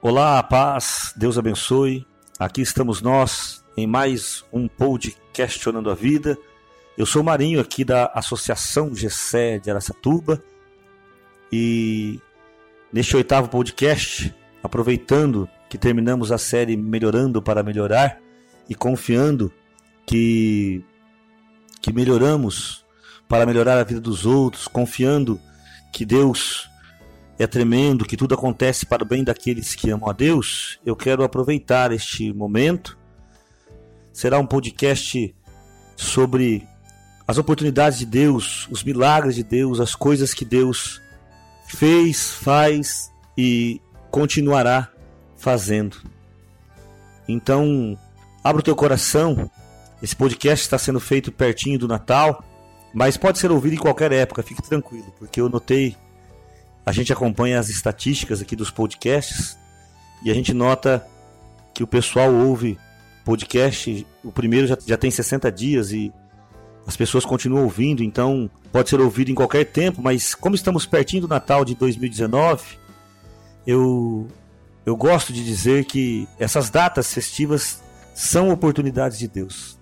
Olá, paz, Deus abençoe. Aqui estamos nós em mais um podcast Questionando a Vida. Eu sou Marinho aqui da Associação GC de Aracatuba e neste oitavo podcast, aproveitando que terminamos a série Melhorando para Melhorar e confiando que, que melhoramos para melhorar a vida dos outros, confiando que Deus é tremendo, que tudo acontece para o bem daqueles que amam a Deus, eu quero aproveitar este momento. Será um podcast sobre as oportunidades de Deus, os milagres de Deus, as coisas que Deus fez, faz e continuará fazendo. Então, abra o teu coração. Esse podcast está sendo feito pertinho do Natal, mas pode ser ouvido em qualquer época, fique tranquilo, porque eu notei a gente acompanha as estatísticas aqui dos podcasts e a gente nota que o pessoal ouve podcast, o primeiro já, já tem 60 dias e as pessoas continuam ouvindo, então pode ser ouvido em qualquer tempo, mas como estamos pertinho do Natal de 2019, eu, eu gosto de dizer que essas datas festivas são oportunidades de Deus.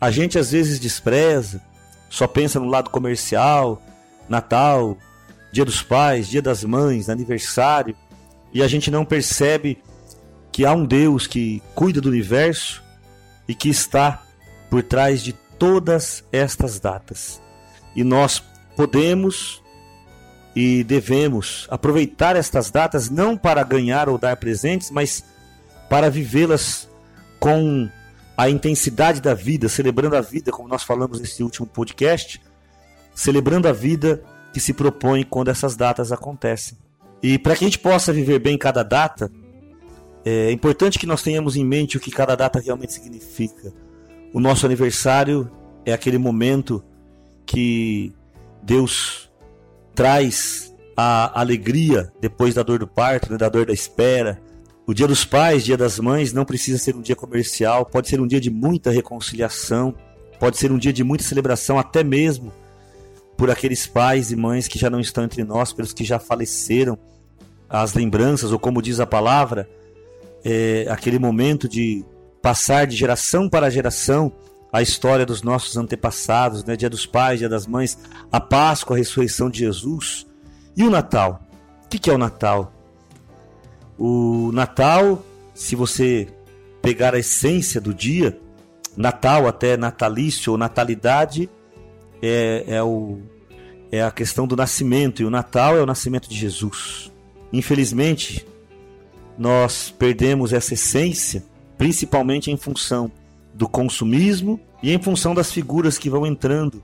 A gente às vezes despreza, só pensa no lado comercial, Natal, Dia dos Pais, Dia das Mães, aniversário, e a gente não percebe que há um Deus que cuida do universo e que está por trás de todas estas datas. E nós podemos e devemos aproveitar estas datas não para ganhar ou dar presentes, mas para vivê-las com a intensidade da vida, celebrando a vida, como nós falamos nesse último podcast, celebrando a vida que se propõe quando essas datas acontecem. E para que a gente possa viver bem cada data, é importante que nós tenhamos em mente o que cada data realmente significa. O nosso aniversário é aquele momento que Deus traz a alegria depois da dor do parto, né, da dor da espera. O Dia dos Pais, Dia das Mães, não precisa ser um dia comercial, pode ser um dia de muita reconciliação, pode ser um dia de muita celebração, até mesmo por aqueles pais e mães que já não estão entre nós, pelos que já faleceram, as lembranças, ou como diz a palavra, é, aquele momento de passar de geração para geração a história dos nossos antepassados, né? Dia dos Pais, Dia das Mães, a Páscoa, a ressurreição de Jesus e o Natal. O que é o Natal? O Natal, se você pegar a essência do dia, Natal até natalício ou natalidade, é, é, o, é a questão do nascimento, e o Natal é o nascimento de Jesus. Infelizmente, nós perdemos essa essência, principalmente em função do consumismo e em função das figuras que vão entrando,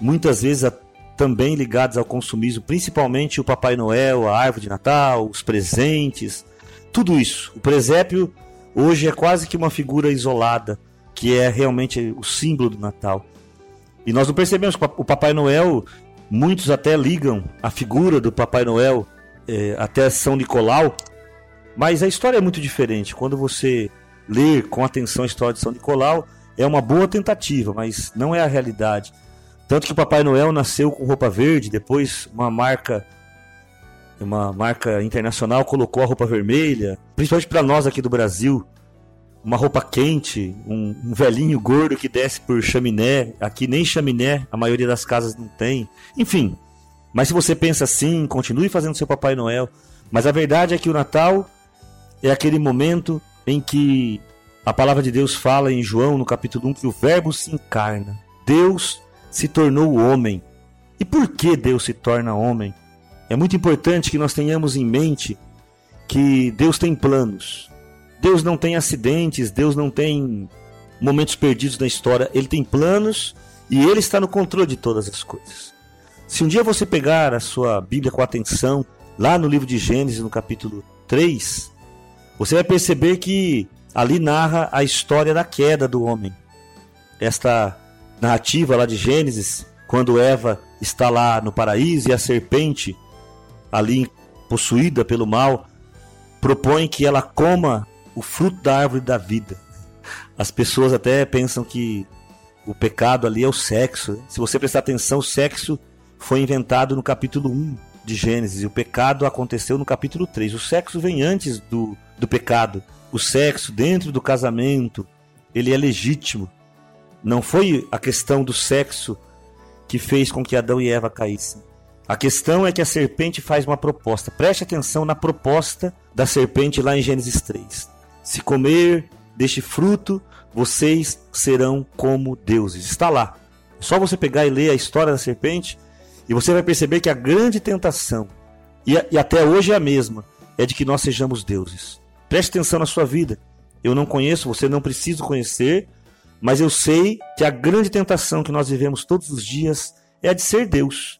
muitas vezes a, também ligadas ao consumismo, principalmente o Papai Noel, a árvore de Natal, os presentes, tudo isso. O presépio hoje é quase que uma figura isolada, que é realmente o símbolo do Natal. E nós não percebemos que o Papai Noel, muitos até ligam a figura do Papai Noel é, até São Nicolau, mas a história é muito diferente. Quando você lê com atenção a história de São Nicolau, é uma boa tentativa, mas não é a realidade. Tanto que o Papai Noel nasceu com roupa verde, depois uma marca uma marca internacional colocou a roupa vermelha, principalmente para nós aqui do Brasil, uma roupa quente, um, um, velhinho gordo que desce por chaminé. Aqui nem chaminé, a maioria das casas não tem. Enfim, mas se você pensa assim, continue fazendo seu Papai Noel. Mas a verdade é que o Natal é aquele momento em que a palavra de Deus fala em João, no capítulo 1, que o Verbo se encarna. Deus se tornou homem. E por que Deus se torna homem? É muito importante que nós tenhamos em mente que Deus tem planos. Deus não tem acidentes, Deus não tem momentos perdidos na história, ele tem planos e ele está no controle de todas as coisas. Se um dia você pegar a sua Bíblia com atenção, lá no livro de Gênesis, no capítulo 3, você vai perceber que ali narra a história da queda do homem. Esta narrativa lá de Gênesis, quando Eva está lá no paraíso e a serpente, ali possuída pelo mal, propõe que ela coma o fruto da árvore da vida. As pessoas até pensam que o pecado ali é o sexo. Se você prestar atenção, o sexo foi inventado no capítulo 1 de Gênesis. E o pecado aconteceu no capítulo 3. O sexo vem antes do, do pecado. O sexo dentro do casamento, ele é legítimo. Não foi a questão do sexo que fez com que Adão e Eva caíssem. A questão é que a serpente faz uma proposta. Preste atenção na proposta da serpente lá em Gênesis 3. Se comer deste fruto, vocês serão como deuses. Está lá. É só você pegar e ler a história da serpente e você vai perceber que a grande tentação, e, e até hoje é a mesma, é de que nós sejamos deuses. Preste atenção na sua vida. Eu não conheço, você não precisa conhecer, mas eu sei que a grande tentação que nós vivemos todos os dias é a de ser Deus.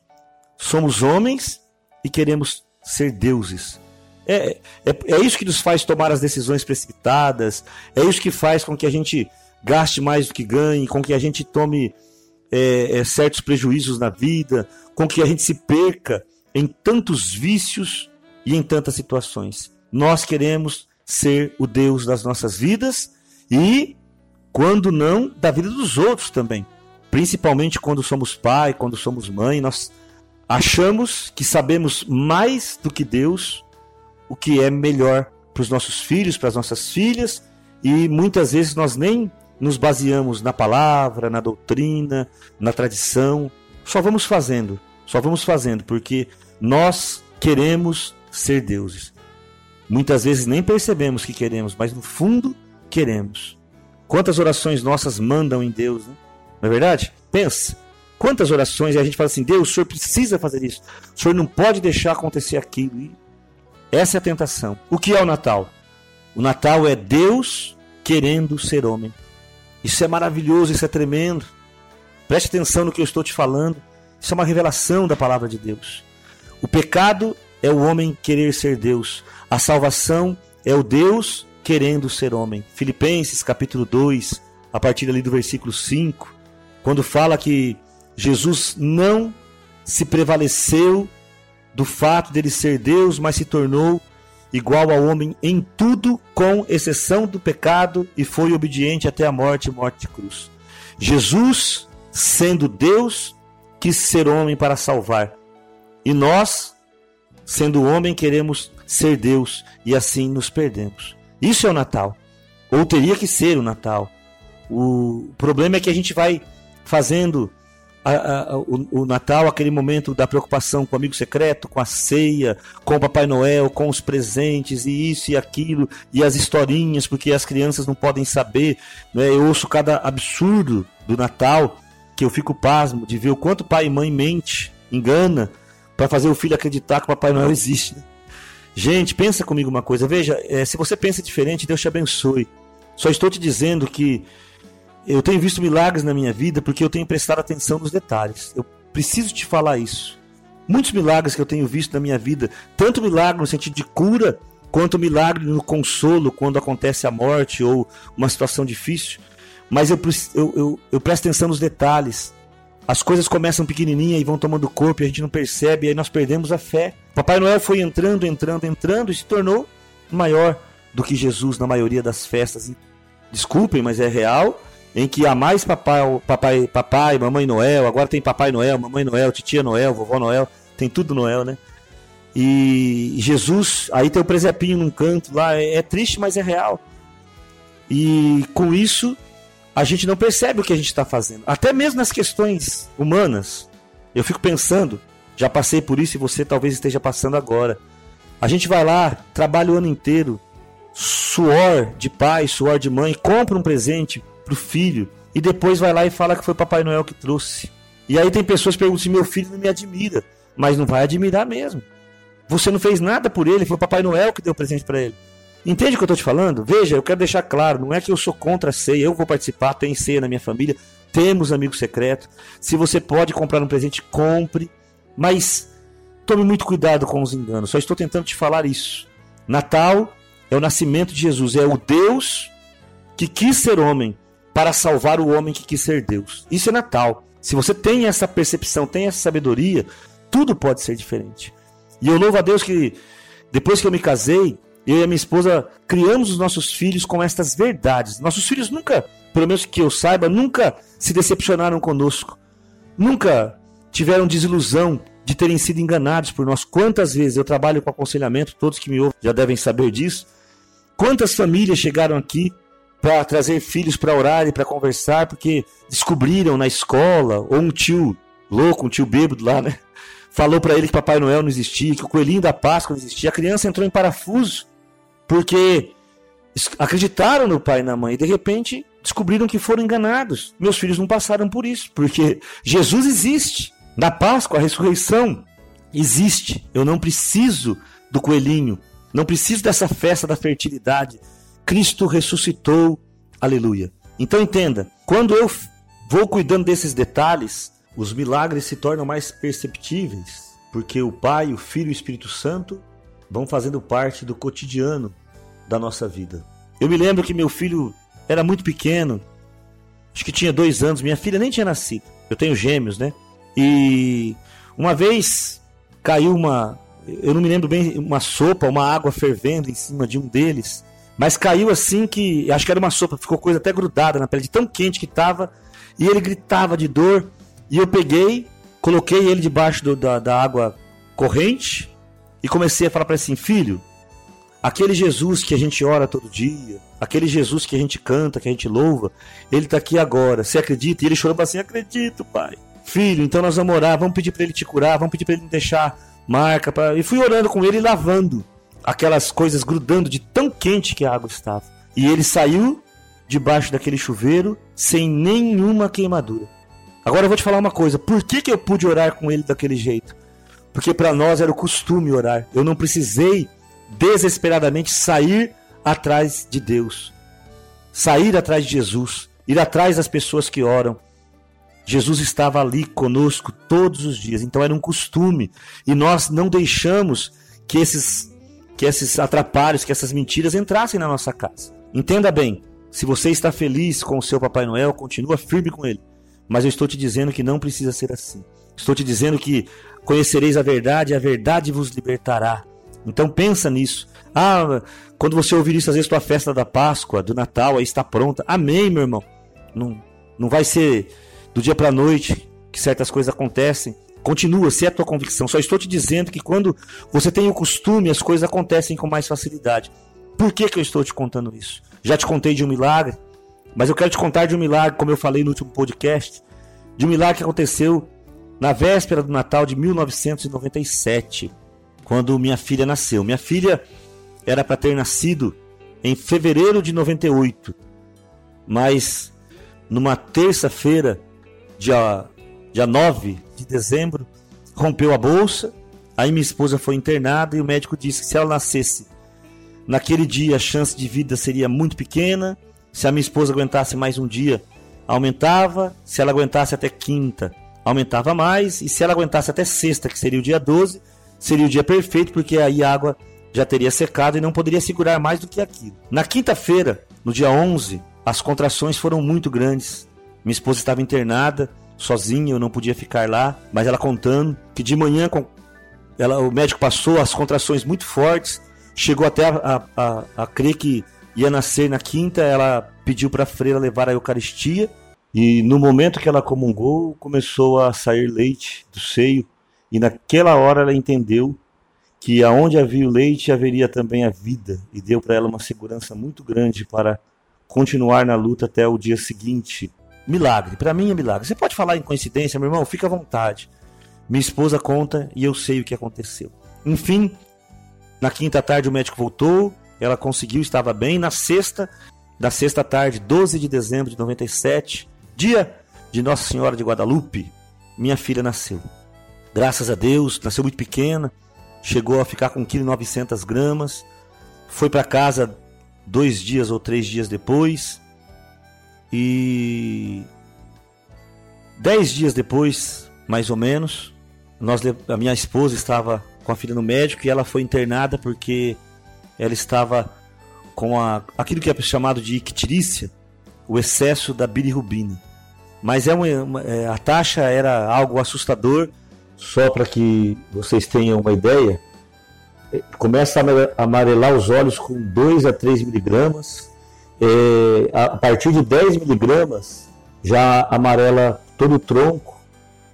Somos homens e queremos ser deuses. É, é, é isso que nos faz tomar as decisões precipitadas, é isso que faz com que a gente gaste mais do que ganhe, com que a gente tome é, é, certos prejuízos na vida, com que a gente se perca em tantos vícios e em tantas situações. Nós queremos ser o Deus das nossas vidas e, quando não, da vida dos outros também. Principalmente quando somos pai, quando somos mãe, nós achamos que sabemos mais do que Deus o que é melhor para os nossos filhos, para as nossas filhas, e muitas vezes nós nem nos baseamos na palavra, na doutrina, na tradição, só vamos fazendo, só vamos fazendo, porque nós queremos ser deuses. Muitas vezes nem percebemos que queremos, mas no fundo queremos. Quantas orações nossas mandam em Deus, né? não é verdade? Pensa. Quantas orações e a gente fala assim: Deus, o senhor precisa fazer isso. O senhor não pode deixar acontecer aquilo. Essa é a tentação. O que é o Natal? O Natal é Deus querendo ser homem. Isso é maravilhoso, isso é tremendo. Preste atenção no que eu estou te falando. Isso é uma revelação da palavra de Deus. O pecado é o homem querer ser Deus. A salvação é o Deus querendo ser homem. Filipenses capítulo 2, a partir ali do versículo 5, quando fala que Jesus não se prevaleceu do fato dele ser Deus, mas se tornou igual ao homem em tudo, com exceção do pecado, e foi obediente até a morte morte de cruz. Jesus, sendo Deus, quis ser homem para salvar. E nós, sendo homem, queremos ser Deus e assim nos perdemos. Isso é o Natal. Ou teria que ser o Natal. O problema é que a gente vai fazendo a, a, o, o, Natal, aquele momento da preocupação com o amigo secreto, com a ceia, com o Papai Noel, com os presentes e isso e aquilo, e as historinhas, porque as crianças não podem saber. Né? Eu ouço cada absurdo do Natal que eu fico pasmo de ver o quanto pai e mãe mente, engana, para fazer o filho acreditar que o Papai Noel existe. Né? Gente, pensa comigo uma coisa. Veja, é, se você pensa diferente, Deus te abençoe. Só estou te dizendo que eu tenho visto milagres na minha vida porque eu tenho prestado atenção nos detalhes. Eu preciso te falar isso. Muitos milagres que eu tenho visto na minha vida, tanto milagre no sentido de cura, quanto milagre no consolo quando acontece a morte ou uma situação difícil. Mas eu, eu, eu, eu presto atenção nos detalhes. As coisas começam pequenininha e vão tomando corpo e a gente não percebe, e aí nós perdemos a fé. Papai Noel foi entrando, entrando, entrando e se tornou maior do que Jesus na maioria das festas. Desculpem, mas é real em que há mais papai, papai, papai, mamãe Noel, agora tem papai Noel, mamãe Noel, titia Noel, vovó Noel, tem tudo Noel, né? E Jesus, aí tem o presepinho num canto lá, é, é triste, mas é real. E com isso, a gente não percebe o que a gente está fazendo. Até mesmo nas questões humanas, eu fico pensando, já passei por isso e você talvez esteja passando agora. A gente vai lá, trabalha o ano inteiro, suor de pai, suor de mãe, compra um presente, pro filho e depois vai lá e fala que foi Papai Noel que trouxe. E aí tem pessoas que perguntam se meu filho não me admira, mas não vai admirar mesmo. Você não fez nada por ele, foi Papai Noel que deu presente para ele. Entende o que eu tô te falando? Veja, eu quero deixar claro, não é que eu sou contra a ceia, eu vou participar, tem ceia na minha família, temos amigo secreto. Se você pode comprar um presente, compre, mas tome muito cuidado com os enganos. Só estou tentando te falar isso. Natal é o nascimento de Jesus, é o Deus que quis ser homem para salvar o homem que quis ser Deus. Isso é Natal. Se você tem essa percepção, tem essa sabedoria, tudo pode ser diferente. E eu louvo a Deus que depois que eu me casei, eu e a minha esposa criamos os nossos filhos com estas verdades. Nossos filhos nunca, pelo menos que eu saiba, nunca se decepcionaram conosco. Nunca tiveram desilusão de terem sido enganados por nós. Quantas vezes eu trabalho com aconselhamento, todos que me ouvem já devem saber disso. Quantas famílias chegaram aqui para trazer filhos para orar e para conversar, porque descobriram na escola, ou um tio louco, um tio bêbado lá, né? Falou para ele que Papai Noel não existia, que o coelhinho da Páscoa não existia. A criança entrou em parafuso, porque acreditaram no pai e na mãe e de repente descobriram que foram enganados. Meus filhos não passaram por isso, porque Jesus existe. Na Páscoa, a ressurreição existe. Eu não preciso do coelhinho, não preciso dessa festa da fertilidade. Cristo ressuscitou. Aleluia. Então entenda, quando eu vou cuidando desses detalhes, os milagres se tornam mais perceptíveis, porque o Pai, o Filho e o Espírito Santo vão fazendo parte do cotidiano da nossa vida. Eu me lembro que meu filho era muito pequeno, acho que tinha dois anos, minha filha nem tinha nascido. Eu tenho gêmeos, né? E uma vez caiu uma, eu não me lembro bem, uma sopa, uma água fervendo em cima de um deles, mas caiu assim que, acho que era uma sopa, ficou coisa até grudada na pele, de tão quente que estava, e ele gritava de dor, e eu peguei, coloquei ele debaixo do, da, da água corrente, e comecei a falar para ele assim, filho, aquele Jesus que a gente ora todo dia, aquele Jesus que a gente canta, que a gente louva, ele está aqui agora, você acredita? E ele chorou assim, acredito, pai. Filho, então nós vamos orar, vamos pedir para ele te curar, vamos pedir para ele deixar marca. Pra... E fui orando com ele e lavando aquelas coisas grudando de tão quente que a água estava. E ele saiu debaixo daquele chuveiro sem nenhuma queimadura. Agora eu vou te falar uma coisa: por que, que eu pude orar com ele daquele jeito? Porque para nós era o costume orar. Eu não precisei desesperadamente sair atrás de Deus, sair atrás de Jesus, ir atrás das pessoas que oram. Jesus estava ali conosco todos os dias, então era um costume. E nós não deixamos que esses, que esses atrapalhos, que essas mentiras entrassem na nossa casa. Entenda bem, se você está feliz com o seu Papai Noel, continua firme com ele. Mas eu estou te dizendo que não precisa ser assim. Estou te dizendo que conhecereis a verdade e a verdade vos libertará. Então pensa nisso. Ah, quando você ouvir isso, às vezes tua festa da Páscoa, do Natal, aí está pronta. Amém, meu irmão. Não, não vai ser do dia para a noite que certas coisas acontecem. Continua, se é a tua convicção. Só estou te dizendo que quando você tem o costume, as coisas acontecem com mais facilidade. Por que, que eu estou te contando isso? Já te contei de um milagre, mas eu quero te contar de um milagre, como eu falei no último podcast, de um milagre que aconteceu na véspera do Natal de 1997, quando minha filha nasceu. Minha filha era para ter nascido em fevereiro de 98, mas numa terça-feira dia, dia 9 de dezembro, rompeu a bolsa. Aí minha esposa foi internada e o médico disse que se ela nascesse naquele dia a chance de vida seria muito pequena. Se a minha esposa aguentasse mais um dia, aumentava. Se ela aguentasse até quinta, aumentava mais. E se ela aguentasse até sexta, que seria o dia 12, seria o dia perfeito, porque aí a água já teria secado e não poderia segurar mais do que aquilo. Na quinta-feira, no dia 11, as contrações foram muito grandes. Minha esposa estava internada, sozinha, eu não podia ficar lá, mas ela contando que de manhã ela, o médico passou as contrações muito fortes, chegou até a, a, a, a crer que ia nascer na quinta, ela pediu para a freira levar a Eucaristia. E no momento que ela comungou, começou a sair leite do seio. E naquela hora ela entendeu que aonde havia o leite haveria também a vida. E deu para ela uma segurança muito grande para continuar na luta até o dia seguinte, milagre. Para mim é milagre. Você pode falar em coincidência, meu irmão? Fica à vontade. Minha esposa conta e eu sei o que aconteceu. Enfim, na quinta tarde o médico voltou, ela conseguiu, estava bem. Na sexta, da sexta tarde, 12 de dezembro de 97, dia de Nossa Senhora de Guadalupe, minha filha nasceu. Graças a Deus, nasceu muito pequena, chegou a ficar com 1,9 gramas, foi para casa dois dias ou três dias depois, e dez dias depois, mais ou menos, nós, a minha esposa estava com a filha no médico e ela foi internada porque ela estava com a, aquilo que é chamado de ictirícia, o excesso da bilirrubina. Mas é uma, uma, é, a taxa era algo assustador, só para que vocês tenham uma ideia. Começa a amarelar os olhos com 2 a 3 miligramas, é, a partir de 10 miligramas já amarela todo o tronco,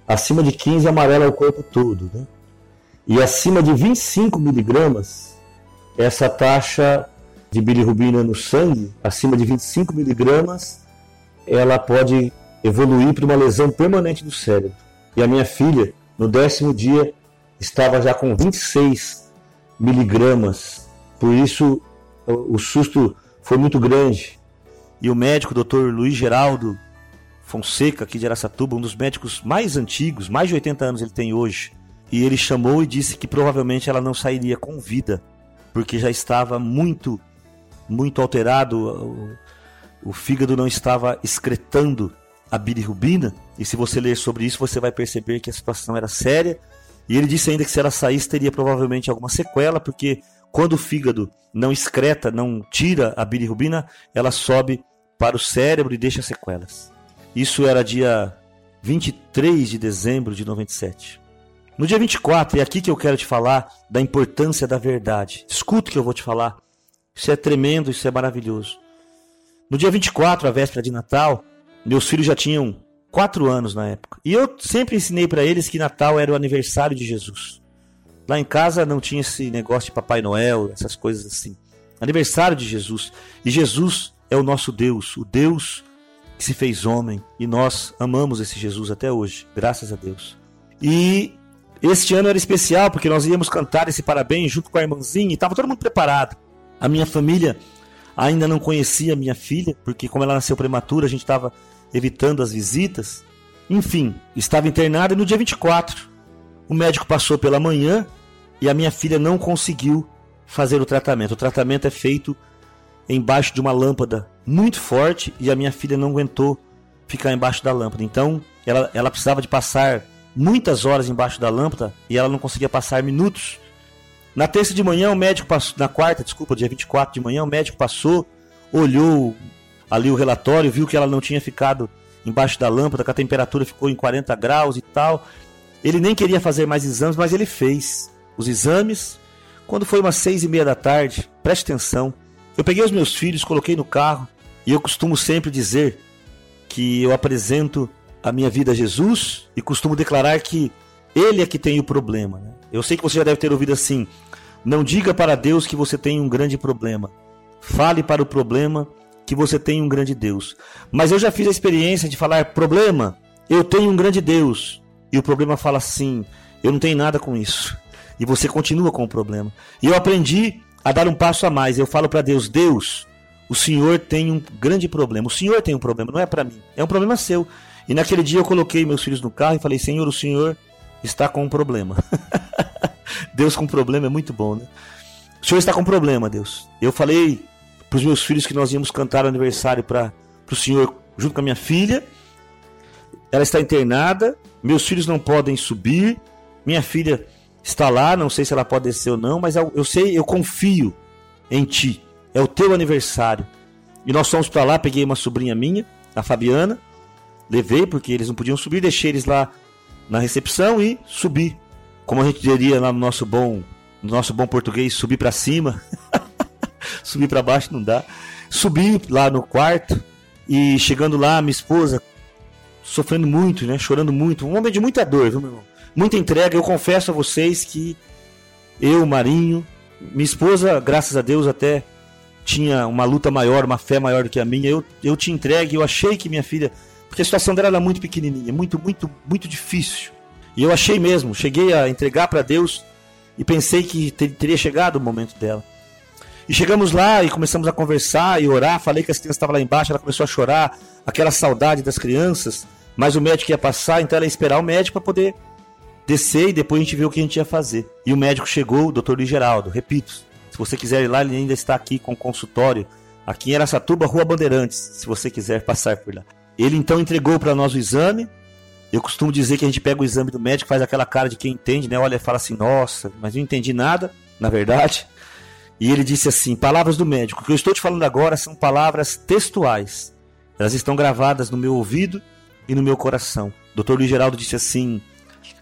acima de 15 amarela o corpo todo. Né? E acima de 25 miligramas, essa taxa de bilirrubina no sangue, acima de 25 miligramas, ela pode evoluir para uma lesão permanente do cérebro. E a minha filha, no décimo dia, estava já com 26 miligramas. Por isso, o susto foi muito grande. E o médico, Dr. Luiz Geraldo Fonseca, aqui de Aracatuba, um dos médicos mais antigos, mais de 80 anos ele tem hoje, e ele chamou e disse que provavelmente ela não sairia com vida, porque já estava muito, muito alterado, o, o fígado não estava excretando a bilirrubina, e se você ler sobre isso, você vai perceber que a situação era séria. E ele disse ainda que se ela saísse, teria provavelmente alguma sequela, porque quando o fígado não excreta, não tira a bilirrubina, ela sobe para o cérebro e deixa sequelas. Isso era dia 23 de dezembro de 97. No dia 24, é aqui que eu quero te falar da importância da verdade. Escuta o que eu vou te falar. Isso é tremendo, isso é maravilhoso. No dia 24, a véspera de Natal, meus filhos já tinham quatro anos na época. E eu sempre ensinei para eles que Natal era o aniversário de Jesus. Lá em casa não tinha esse negócio de Papai Noel, essas coisas assim. Aniversário de Jesus. E Jesus é o nosso Deus, o Deus que se fez homem. E nós amamos esse Jesus até hoje, graças a Deus. E este ano era especial porque nós íamos cantar esse parabéns junto com a irmãzinha e estava todo mundo preparado. A minha família ainda não conhecia a minha filha, porque como ela nasceu prematura, a gente estava evitando as visitas. Enfim, estava internada e no dia 24 o médico passou pela manhã e a minha filha não conseguiu fazer o tratamento. O tratamento é feito embaixo de uma lâmpada muito forte e a minha filha não aguentou ficar embaixo da lâmpada. Então, ela, ela precisava de passar muitas horas embaixo da lâmpada e ela não conseguia passar minutos. Na terça de manhã, o médico passou, na quarta, desculpa, dia 24 de manhã, o médico passou, olhou ali o relatório, viu que ela não tinha ficado embaixo da lâmpada, que a temperatura ficou em 40 graus e tal. Ele nem queria fazer mais exames, mas ele fez os exames. Quando foi umas seis e meia da tarde, preste atenção, eu peguei os meus filhos, coloquei no carro e eu costumo sempre dizer que eu apresento a minha vida a Jesus e costumo declarar que Ele é que tem o problema. Né? Eu sei que você já deve ter ouvido assim: não diga para Deus que você tem um grande problema. Fale para o problema que você tem um grande Deus. Mas eu já fiz a experiência de falar: problema, eu tenho um grande Deus. E o problema fala assim: eu não tenho nada com isso. E você continua com o problema. E eu aprendi a dar um passo a mais. Eu falo para Deus: Deus, o Senhor tem um grande problema. O Senhor tem um problema, não é para mim. É um problema seu. E naquele dia eu coloquei meus filhos no carro e falei: Senhor, o Senhor está com um problema. Deus com problema é muito bom, né? O Senhor está com problema, Deus. Eu falei para os meus filhos que nós íamos cantar o aniversário para o Senhor junto com a minha filha. Ela está internada, meus filhos não podem subir, minha filha está lá, não sei se ela pode descer ou não, mas eu, sei, eu confio em ti. É o teu aniversário. E nós fomos para lá, peguei uma sobrinha minha, a Fabiana, levei porque eles não podiam subir, deixei eles lá na recepção e subi. Como a gente diria lá no nosso bom, no nosso bom português, subir para cima. subir para baixo não dá. Subi lá no quarto e chegando lá, minha esposa sofrendo muito, né, chorando muito, um homem de muita dor, viu, meu irmão? muita entrega. Eu confesso a vocês que eu, Marinho, minha esposa, graças a Deus, até tinha uma luta maior, uma fé maior do que a minha. Eu, eu te entregue, eu achei que minha filha. Porque a situação dela era muito pequenininha, muito, muito, muito difícil. E eu achei mesmo, cheguei a entregar para Deus e pensei que ter, teria chegado o momento dela. E chegamos lá e começamos a conversar e orar. Falei que as crianças estavam lá embaixo, ela começou a chorar, aquela saudade das crianças. Mas o médico ia passar, então ela ia esperar o médico para poder descer e depois a gente vê o que a gente ia fazer. E o médico chegou, o doutor Luiz Geraldo, repito, se você quiser ir lá, ele ainda está aqui com consultório, aqui em Aracatuba, Rua Bandeirantes, se você quiser passar por lá. Ele então entregou para nós o exame. Eu costumo dizer que a gente pega o exame do médico, faz aquela cara de quem entende, né? Olha fala assim: "Nossa, mas não entendi nada", na verdade. E ele disse assim: "Palavras do médico. O que eu estou te falando agora são palavras textuais. Elas estão gravadas no meu ouvido e no meu coração." Dr. Luiz Geraldo disse assim: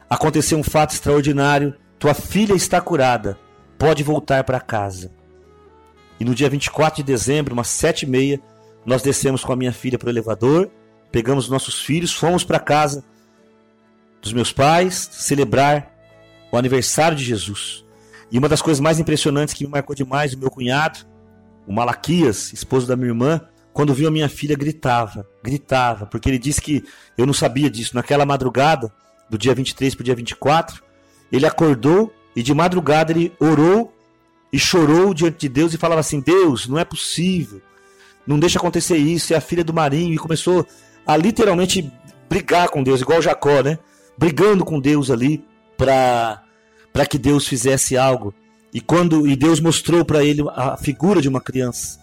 Aconteceu um fato extraordinário. Tua filha está curada. Pode voltar para casa. E no dia 24 de dezembro, umas sete e meia, nós descemos com a minha filha para o elevador, pegamos nossos filhos, fomos para casa. dos meus pais, celebrar o aniversário de Jesus. E uma das coisas mais impressionantes que me marcou demais, o meu cunhado, o Malaquias, esposo da minha irmã, quando viu a minha filha, gritava, gritava, porque ele disse que eu não sabia disso. Naquela madrugada, do dia 23 para o dia 24, ele acordou e de madrugada ele orou e chorou diante de Deus e falava assim: Deus, não é possível, não deixa acontecer isso. É a filha do Marinho e começou a literalmente brigar com Deus, igual Jacó, né? Brigando com Deus ali para que Deus fizesse algo. E quando e Deus mostrou para ele a figura de uma criança.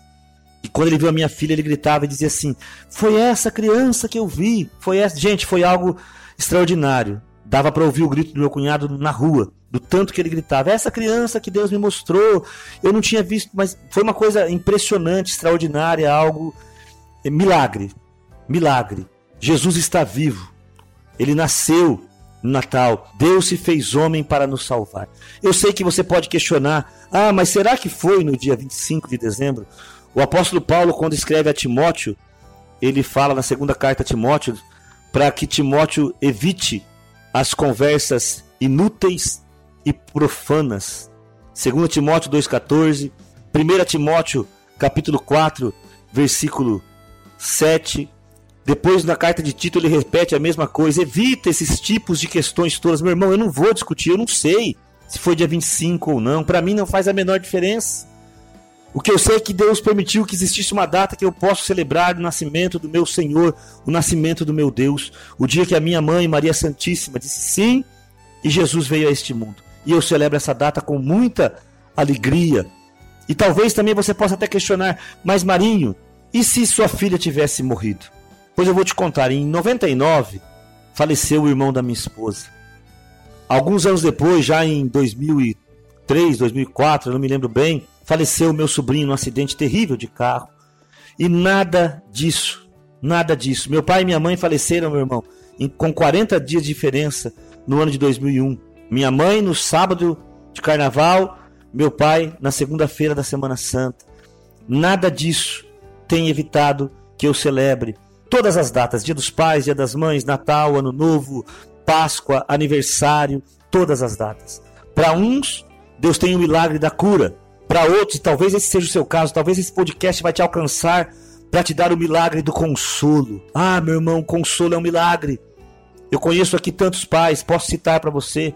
E quando ele viu a minha filha, ele gritava e dizia assim: "Foi essa criança que eu vi". Foi essa, gente, foi algo extraordinário. Dava para ouvir o grito do meu cunhado na rua, do tanto que ele gritava: "Essa criança que Deus me mostrou". Eu não tinha visto, mas foi uma coisa impressionante, extraordinária, algo é, milagre. Milagre. Jesus está vivo. Ele nasceu no Natal. Deus se fez homem para nos salvar. Eu sei que você pode questionar: ah, mas será que foi no dia 25 de dezembro? O apóstolo Paulo, quando escreve a Timóteo, ele fala na segunda carta a Timóteo para que Timóteo evite as conversas inúteis e profanas. 2 Timóteo 2,14, 1 Timóteo capítulo 4, versículo 7. Depois, na carta de Tito, ele repete a mesma coisa. Evita esses tipos de questões todas. Meu irmão, eu não vou discutir, eu não sei se foi dia 25 ou não. Para mim, não faz a menor diferença. O que eu sei é que Deus permitiu que existisse uma data que eu possa celebrar o nascimento do meu Senhor, o nascimento do meu Deus, o dia que a minha mãe, Maria Santíssima, disse sim e Jesus veio a este mundo. E eu celebro essa data com muita alegria. E talvez também você possa até questionar, mas Marinho, e se sua filha tivesse morrido? Pois eu vou te contar, em 99 faleceu o irmão da minha esposa. Alguns anos depois, já em 2003, 2004, eu não me lembro bem, faleceu meu sobrinho num acidente terrível de carro. E nada disso, nada disso. Meu pai e minha mãe faleceram, meu irmão, em, com 40 dias de diferença no ano de 2001. Minha mãe no sábado de carnaval, meu pai na segunda-feira da Semana Santa. Nada disso tem evitado que eu celebre todas as datas: Dia dos Pais, Dia das Mães, Natal, Ano Novo, Páscoa, aniversário, todas as datas. Para uns, Deus tem o milagre da cura para outros, talvez esse seja o seu caso, talvez esse podcast vai te alcançar para te dar o milagre do consolo. Ah, meu irmão, consolo é um milagre. Eu conheço aqui tantos pais, posso citar para você,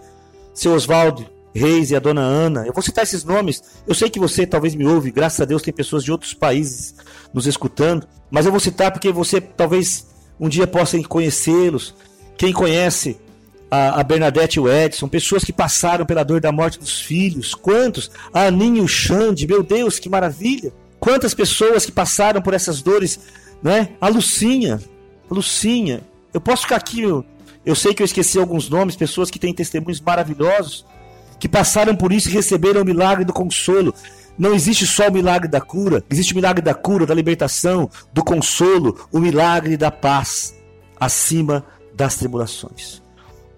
seu Oswaldo Reis e a dona Ana. Eu vou citar esses nomes. Eu sei que você talvez me ouve, graças a Deus tem pessoas de outros países nos escutando, mas eu vou citar porque você talvez um dia possa conhecê-los. Quem conhece a, a Bernadette e o Edson, pessoas que passaram pela dor da morte dos filhos. Quantos? A Aninha e o Xande, meu Deus, que maravilha! Quantas pessoas que passaram por essas dores, né? A Lucinha, a Lucinha. Eu posso ficar aqui, eu, eu sei que eu esqueci alguns nomes, pessoas que têm testemunhos maravilhosos, que passaram por isso e receberam o milagre do consolo. Não existe só o milagre da cura, existe o milagre da cura, da libertação, do consolo, o milagre da paz acima das tribulações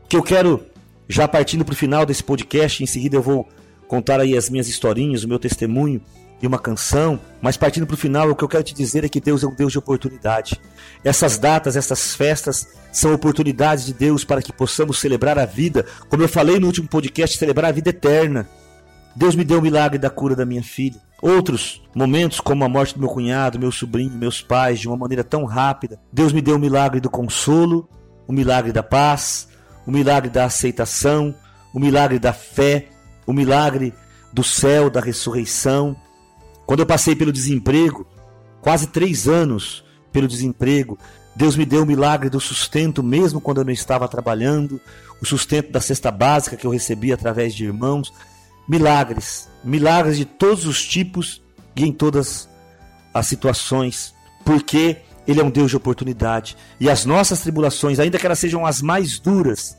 que eu quero, já partindo para o final desse podcast, em seguida eu vou contar aí as minhas historinhas, o meu testemunho e uma canção, mas partindo para o final, o que eu quero te dizer é que Deus é um Deus de oportunidade. Essas datas, essas festas são oportunidades de Deus para que possamos celebrar a vida, como eu falei no último podcast, celebrar a vida eterna. Deus me deu o milagre da cura da minha filha. Outros momentos, como a morte do meu cunhado, meu sobrinho, meus pais, de uma maneira tão rápida. Deus me deu o milagre do consolo, o milagre da paz, o milagre da aceitação, o milagre da fé, o milagre do céu, da ressurreição. Quando eu passei pelo desemprego, quase três anos pelo desemprego, Deus me deu o milagre do sustento, mesmo quando eu não estava trabalhando, o sustento da cesta básica que eu recebi através de irmãos. Milagres, milagres de todos os tipos e em todas as situações, porque ele é um Deus de oportunidade. E as nossas tribulações, ainda que elas sejam as mais duras,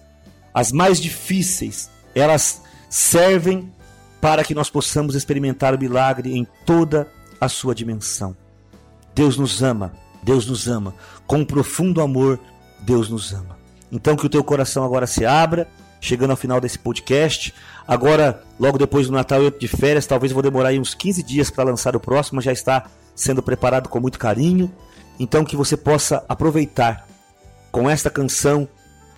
as mais difíceis, elas servem para que nós possamos experimentar o milagre em toda a sua dimensão. Deus nos ama, Deus nos ama. Com um profundo amor, Deus nos ama. Então que o teu coração agora se abra, chegando ao final desse podcast. Agora, logo depois do Natal e de férias, talvez vou demorar uns 15 dias para lançar o próximo, já está sendo preparado com muito carinho. Então que você possa aproveitar com esta canção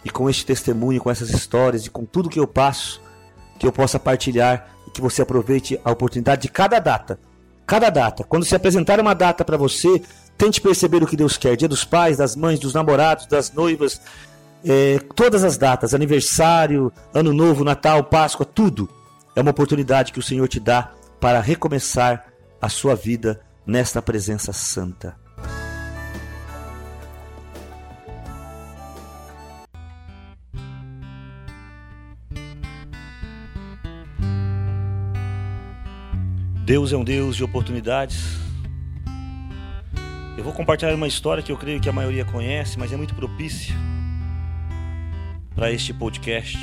e com este testemunho, com essas histórias e com tudo que eu passo, que eu possa partilhar e que você aproveite a oportunidade de cada data. Cada data. Quando se apresentar uma data para você, tente perceber o que Deus quer. Dia dos pais, das mães, dos namorados, das noivas, é, todas as datas, aniversário, ano novo, Natal, Páscoa, tudo. É uma oportunidade que o Senhor te dá para recomeçar a sua vida nesta presença santa. Deus é um Deus de oportunidades. Eu vou compartilhar uma história que eu creio que a maioria conhece, mas é muito propícia para este podcast.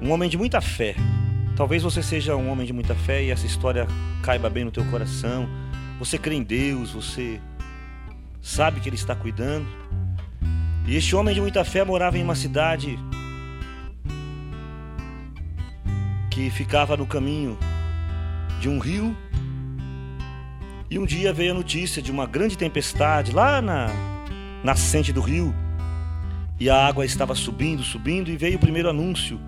Um homem de muita fé. Talvez você seja um homem de muita fé e essa história caiba bem no teu coração. Você crê em Deus, você sabe que Ele está cuidando. E este homem de muita fé morava em uma cidade que ficava no caminho de um rio. E um dia veio a notícia de uma grande tempestade lá na nascente do rio. E a água estava subindo, subindo, e veio o primeiro anúncio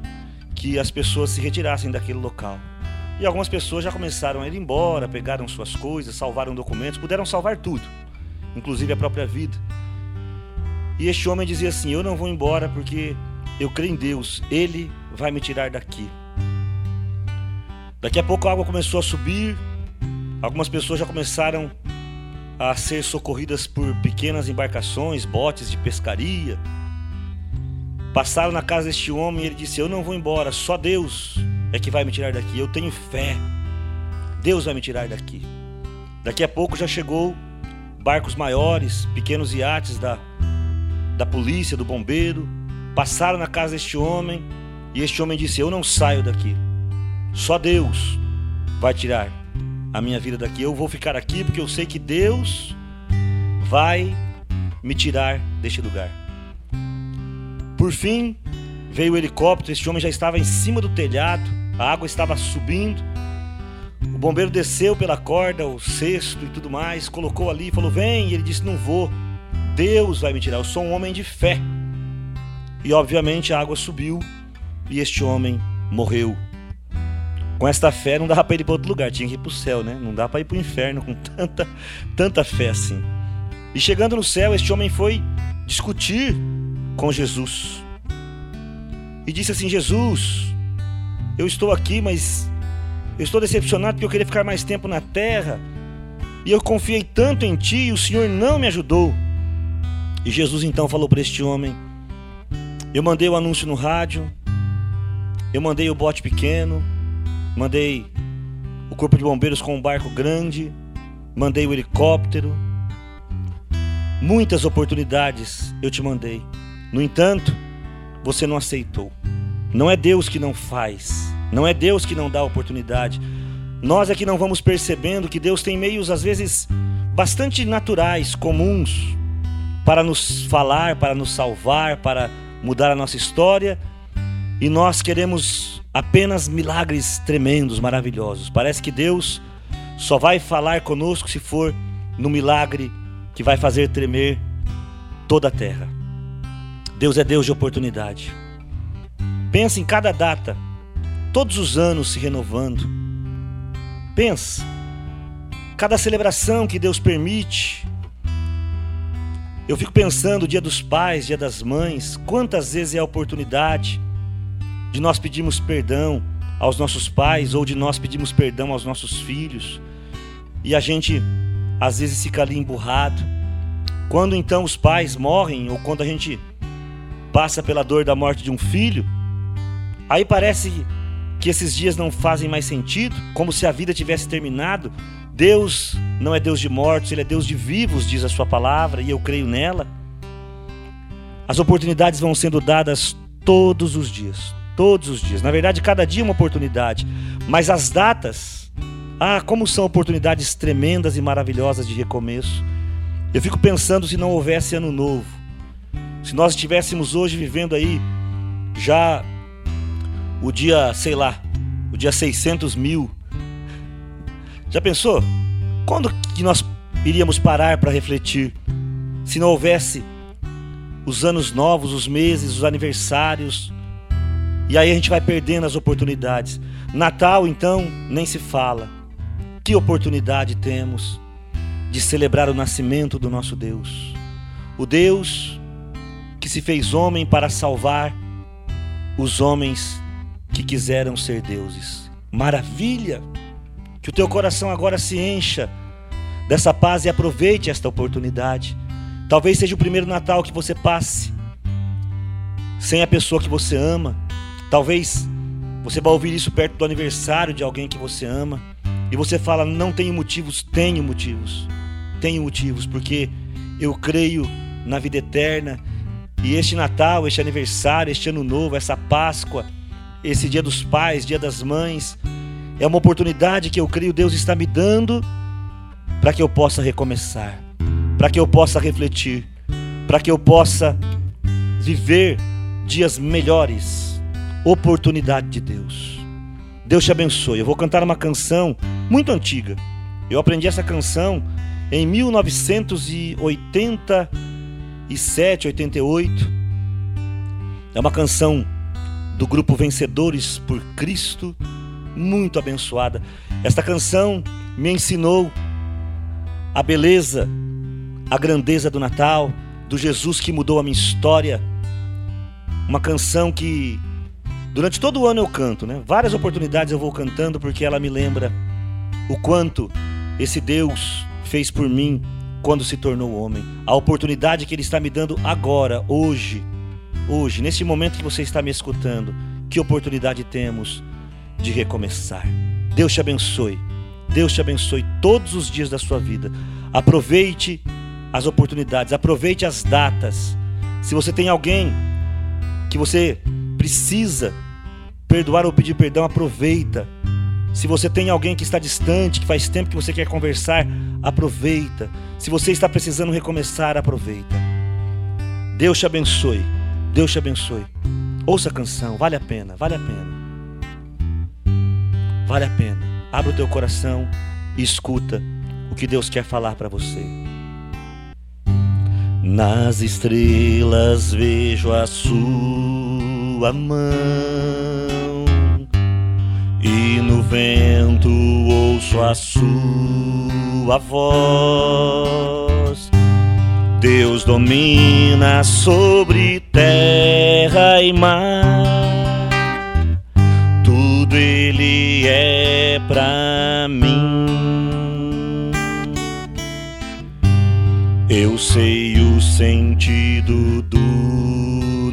que as pessoas se retirassem daquele local. E algumas pessoas já começaram a ir embora, pegaram suas coisas, salvaram documentos, puderam salvar tudo, inclusive a própria vida. E este homem dizia assim: Eu não vou embora porque eu creio em Deus, Ele vai me tirar daqui. Daqui a pouco a água começou a subir, algumas pessoas já começaram a ser socorridas por pequenas embarcações, botes de pescaria. Passaram na casa deste homem e ele disse: Eu não vou embora, só Deus é que vai me tirar daqui. Eu tenho fé, Deus vai me tirar daqui. Daqui a pouco já chegou barcos maiores, pequenos iates da, da polícia, do bombeiro. Passaram na casa deste homem e este homem disse: Eu não saio daqui. Só Deus vai tirar a minha vida daqui. Eu vou ficar aqui porque eu sei que Deus vai me tirar deste lugar. Por fim, veio o helicóptero. Este homem já estava em cima do telhado, a água estava subindo. O bombeiro desceu pela corda, o cesto e tudo mais, colocou ali e falou: Vem. E ele disse: Não vou. Deus vai me tirar. Eu sou um homem de fé. E obviamente a água subiu e este homem morreu. Com esta fé não dava para ir para outro lugar, tinha que ir para o céu, né? Não dá para ir para o inferno com tanta, tanta fé assim. E chegando no céu, este homem foi discutir com Jesus. E disse assim: Jesus, eu estou aqui, mas eu estou decepcionado porque eu queria ficar mais tempo na terra. E eu confiei tanto em ti e o Senhor não me ajudou. E Jesus então falou para este homem: Eu mandei o anúncio no rádio, eu mandei o bote pequeno, Mandei o corpo de bombeiros com um barco grande, mandei o helicóptero. Muitas oportunidades eu te mandei. No entanto, você não aceitou. Não é Deus que não faz, não é Deus que não dá oportunidade. Nós é que não vamos percebendo que Deus tem meios às vezes bastante naturais, comuns, para nos falar, para nos salvar, para mudar a nossa história, e nós queremos apenas milagres tremendos, maravilhosos. Parece que Deus só vai falar conosco se for no milagre que vai fazer tremer toda a terra. Deus é Deus de oportunidade. Pensa em cada data, todos os anos se renovando. Pensa, cada celebração que Deus permite. Eu fico pensando, dia dos pais, dia das mães, quantas vezes é a oportunidade de nós pedirmos perdão aos nossos pais ou de nós pedirmos perdão aos nossos filhos. E a gente às vezes fica ali emburrado. Quando então os pais morrem ou quando a gente passa pela dor da morte de um filho, aí parece que esses dias não fazem mais sentido, como se a vida tivesse terminado. Deus não é Deus de mortos, ele é Deus de vivos, diz a sua palavra, e eu creio nela. As oportunidades vão sendo dadas todos os dias, todos os dias. Na verdade, cada dia é uma oportunidade. Mas as datas, ah, como são oportunidades tremendas e maravilhosas de recomeço. Eu fico pensando se não houvesse ano novo. Se nós estivéssemos hoje vivendo aí já o dia, sei lá, o dia 600 mil. Já pensou? Quando que nós iríamos parar para refletir se não houvesse os anos novos, os meses, os aniversários. E aí a gente vai perdendo as oportunidades. Natal, então, nem se fala. Que oportunidade temos de celebrar o nascimento do nosso Deus. O Deus que se fez homem para salvar os homens que quiseram ser deuses. Maravilha! Que o teu coração agora se encha dessa paz e aproveite esta oportunidade. Talvez seja o primeiro Natal que você passe sem a pessoa que você ama. Talvez você vá ouvir isso perto do aniversário de alguém que você ama e você fala: "Não tenho motivos". Tenho motivos. Tenho motivos porque eu creio na vida eterna e este Natal, este aniversário, este ano novo, essa Páscoa, esse Dia dos Pais, Dia das Mães, é uma oportunidade que eu creio Deus está me dando para que eu possa recomeçar, para que eu possa refletir, para que eu possa viver dias melhores. Oportunidade de Deus. Deus te abençoe. Eu vou cantar uma canção muito antiga. Eu aprendi essa canção em 1987, 88. É uma canção do grupo Vencedores por Cristo muito abençoada. Esta canção me ensinou a beleza, a grandeza do Natal, do Jesus que mudou a minha história. Uma canção que durante todo o ano eu canto, né? Várias oportunidades eu vou cantando porque ela me lembra o quanto esse Deus fez por mim quando se tornou homem. A oportunidade que ele está me dando agora, hoje, hoje, nesse momento que você está me escutando. Que oportunidade temos de recomeçar. Deus te abençoe. Deus te abençoe todos os dias da sua vida. Aproveite as oportunidades, aproveite as datas. Se você tem alguém que você precisa perdoar ou pedir perdão, aproveita. Se você tem alguém que está distante, que faz tempo que você quer conversar, aproveita. Se você está precisando recomeçar, aproveita. Deus te abençoe. Deus te abençoe. Ouça a canção, vale a pena, vale a pena. Vale a pena. Abra o teu coração e escuta o que Deus quer falar para você. Nas estrelas vejo a sua mão e no vento ouço a sua voz. Deus domina sobre terra e mar ele é pra mim. Eu sei o sentido do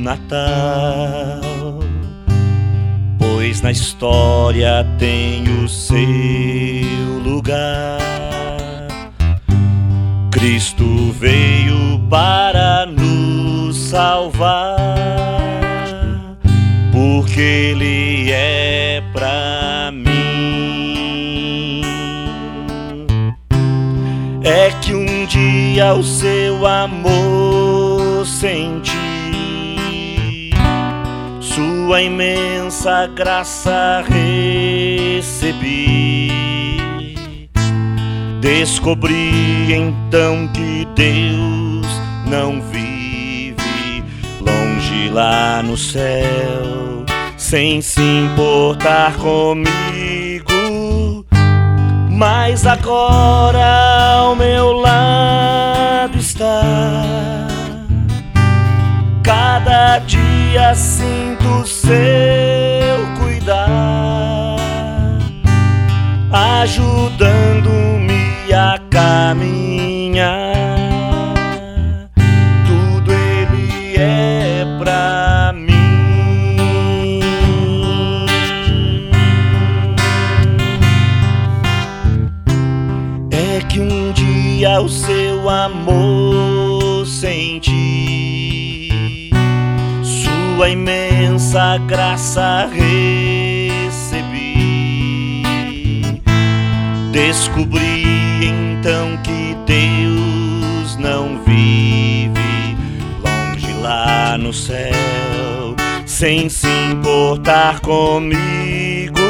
Natal, pois na história tem o seu lugar. Cristo veio para nos salvar, porque Ele é pra mim. É que um dia o seu amor senti, sua imensa graça recebi. Descobri então que Deus não vive longe lá no céu sem se importar comigo. Mas agora ao meu lado está. Cada dia sinto seu cuidar, ajudando-me a caminhar. o seu amor senti, sua imensa graça recebi. Descobri então que Deus não vive longe lá no céu, sem se importar comigo.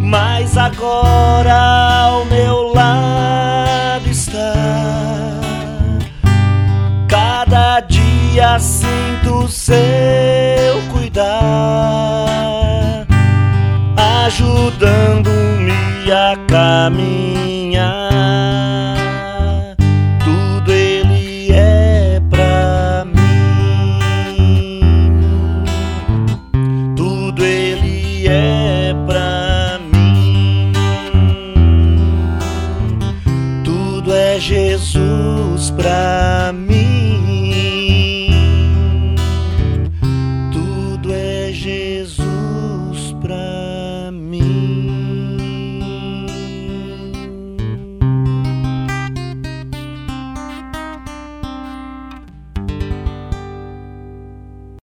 Mas agora ao meu lado sinto seu cuidar, ajudando-me a caminhar.